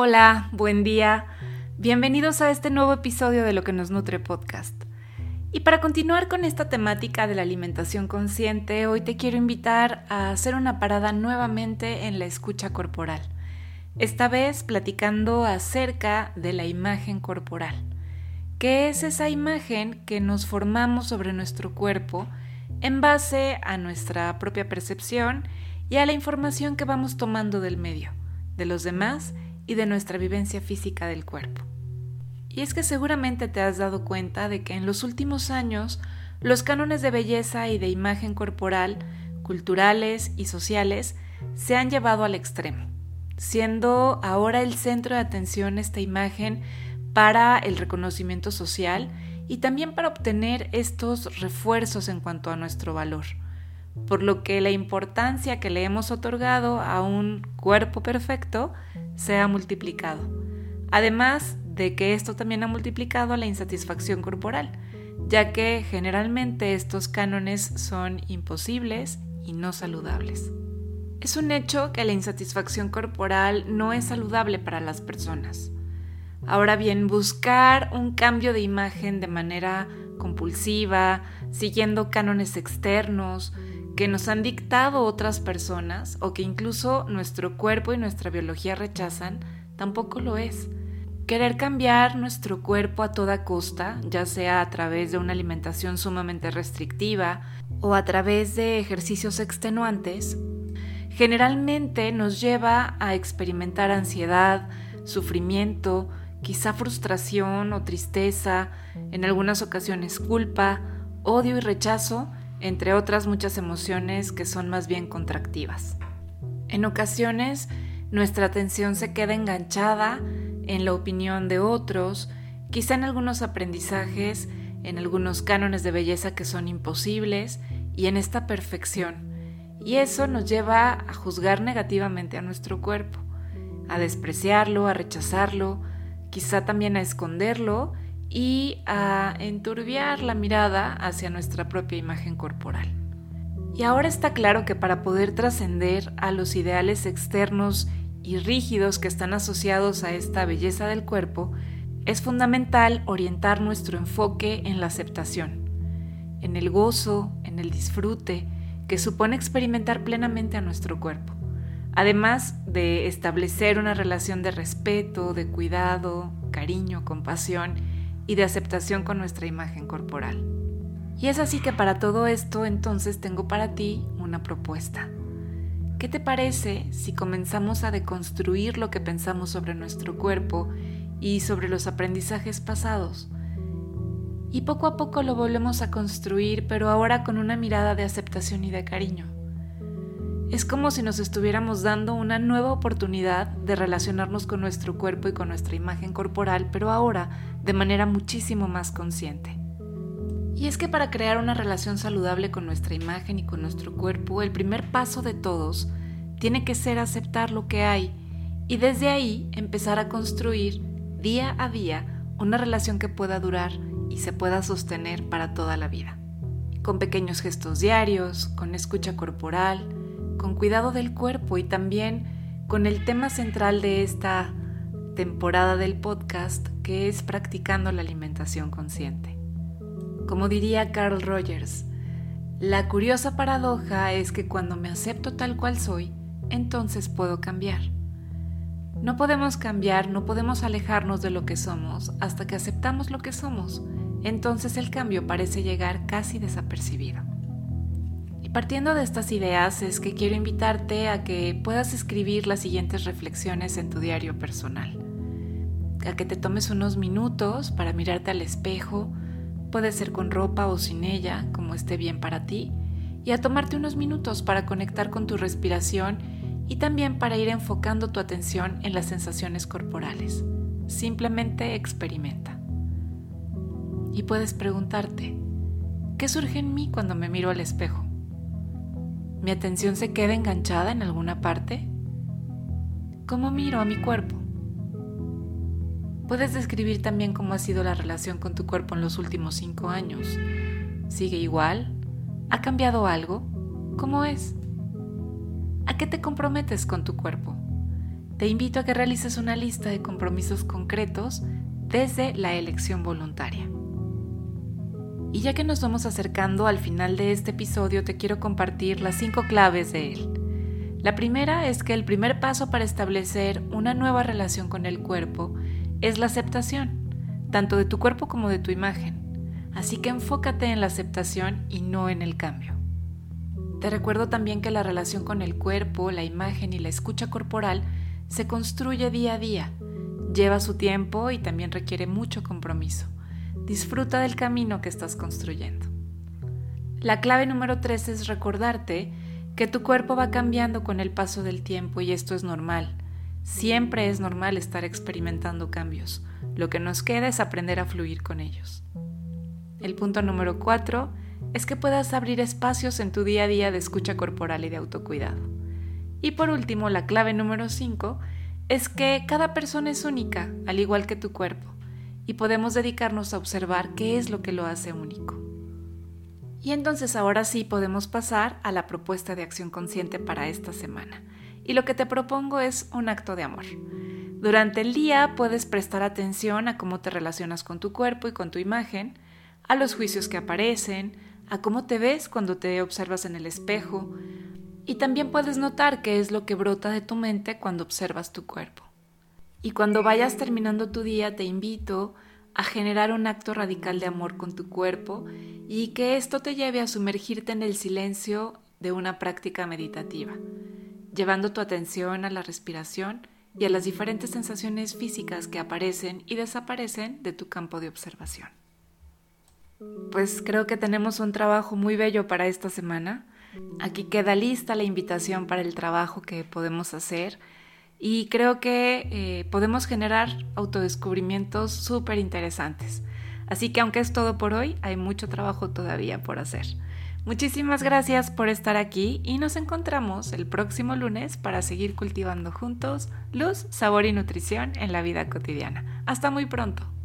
Hola, buen día. Bienvenidos a este nuevo episodio de Lo que nos nutre podcast. Y para continuar con esta temática de la alimentación consciente, hoy te quiero invitar a hacer una parada nuevamente en la escucha corporal. Esta vez platicando acerca de la imagen corporal. ¿Qué es esa imagen que nos formamos sobre nuestro cuerpo en base a nuestra propia percepción y a la información que vamos tomando del medio, de los demás y de nuestra vivencia física del cuerpo. Y es que seguramente te has dado cuenta de que en los últimos años los cánones de belleza y de imagen corporal, culturales y sociales, se han llevado al extremo, siendo ahora el centro de atención esta imagen para el reconocimiento social y también para obtener estos refuerzos en cuanto a nuestro valor por lo que la importancia que le hemos otorgado a un cuerpo perfecto se ha multiplicado. Además de que esto también ha multiplicado la insatisfacción corporal, ya que generalmente estos cánones son imposibles y no saludables. Es un hecho que la insatisfacción corporal no es saludable para las personas. Ahora bien, buscar un cambio de imagen de manera compulsiva, siguiendo cánones externos, que nos han dictado otras personas o que incluso nuestro cuerpo y nuestra biología rechazan, tampoco lo es. Querer cambiar nuestro cuerpo a toda costa, ya sea a través de una alimentación sumamente restrictiva o a través de ejercicios extenuantes, generalmente nos lleva a experimentar ansiedad, sufrimiento, quizá frustración o tristeza, en algunas ocasiones culpa, odio y rechazo, entre otras muchas emociones que son más bien contractivas. En ocasiones, nuestra atención se queda enganchada en la opinión de otros, quizá en algunos aprendizajes, en algunos cánones de belleza que son imposibles y en esta perfección. Y eso nos lleva a juzgar negativamente a nuestro cuerpo, a despreciarlo, a rechazarlo, quizá también a esconderlo y a enturbiar la mirada hacia nuestra propia imagen corporal. Y ahora está claro que para poder trascender a los ideales externos y rígidos que están asociados a esta belleza del cuerpo, es fundamental orientar nuestro enfoque en la aceptación, en el gozo, en el disfrute que supone experimentar plenamente a nuestro cuerpo, además de establecer una relación de respeto, de cuidado, cariño, compasión y de aceptación con nuestra imagen corporal. Y es así que para todo esto entonces tengo para ti una propuesta. ¿Qué te parece si comenzamos a deconstruir lo que pensamos sobre nuestro cuerpo y sobre los aprendizajes pasados? Y poco a poco lo volvemos a construir, pero ahora con una mirada de aceptación y de cariño. Es como si nos estuviéramos dando una nueva oportunidad de relacionarnos con nuestro cuerpo y con nuestra imagen corporal, pero ahora de manera muchísimo más consciente. Y es que para crear una relación saludable con nuestra imagen y con nuestro cuerpo, el primer paso de todos tiene que ser aceptar lo que hay y desde ahí empezar a construir día a día una relación que pueda durar y se pueda sostener para toda la vida. Con pequeños gestos diarios, con escucha corporal, con cuidado del cuerpo y también con el tema central de esta temporada del podcast que es practicando la alimentación consciente. Como diría Carl Rogers, la curiosa paradoja es que cuando me acepto tal cual soy, entonces puedo cambiar. No podemos cambiar, no podemos alejarnos de lo que somos hasta que aceptamos lo que somos. Entonces el cambio parece llegar casi desapercibido. Partiendo de estas ideas es que quiero invitarte a que puedas escribir las siguientes reflexiones en tu diario personal. A que te tomes unos minutos para mirarte al espejo, puede ser con ropa o sin ella, como esté bien para ti, y a tomarte unos minutos para conectar con tu respiración y también para ir enfocando tu atención en las sensaciones corporales. Simplemente experimenta. Y puedes preguntarte, ¿qué surge en mí cuando me miro al espejo? ¿Mi atención se queda enganchada en alguna parte? ¿Cómo miro a mi cuerpo? Puedes describir también cómo ha sido la relación con tu cuerpo en los últimos cinco años. ¿Sigue igual? ¿Ha cambiado algo? ¿Cómo es? ¿A qué te comprometes con tu cuerpo? te invito a que realices una lista de compromisos concretos desde la elección voluntaria. Y ya que nos vamos acercando al final de este episodio, te quiero compartir las cinco claves de él. La primera es que el primer paso para establecer una nueva relación con el cuerpo es la aceptación, tanto de tu cuerpo como de tu imagen. Así que enfócate en la aceptación y no en el cambio. Te recuerdo también que la relación con el cuerpo, la imagen y la escucha corporal se construye día a día. Lleva su tiempo y también requiere mucho compromiso. Disfruta del camino que estás construyendo. La clave número 3 es recordarte que tu cuerpo va cambiando con el paso del tiempo y esto es normal. Siempre es normal estar experimentando cambios. Lo que nos queda es aprender a fluir con ellos. El punto número 4 es que puedas abrir espacios en tu día a día de escucha corporal y de autocuidado. Y por último, la clave número 5 es que cada persona es única, al igual que tu cuerpo, y podemos dedicarnos a observar qué es lo que lo hace único. Y entonces ahora sí podemos pasar a la propuesta de acción consciente para esta semana. Y lo que te propongo es un acto de amor. Durante el día puedes prestar atención a cómo te relacionas con tu cuerpo y con tu imagen, a los juicios que aparecen, a cómo te ves cuando te observas en el espejo, y también puedes notar qué es lo que brota de tu mente cuando observas tu cuerpo. Y cuando vayas terminando tu día te invito a generar un acto radical de amor con tu cuerpo y que esto te lleve a sumergirte en el silencio de una práctica meditativa, llevando tu atención a la respiración y a las diferentes sensaciones físicas que aparecen y desaparecen de tu campo de observación. Pues creo que tenemos un trabajo muy bello para esta semana. Aquí queda lista la invitación para el trabajo que podemos hacer y creo que eh, podemos generar autodescubrimientos súper interesantes. Así que aunque es todo por hoy, hay mucho trabajo todavía por hacer. Muchísimas gracias por estar aquí y nos encontramos el próximo lunes para seguir cultivando juntos luz, sabor y nutrición en la vida cotidiana. Hasta muy pronto.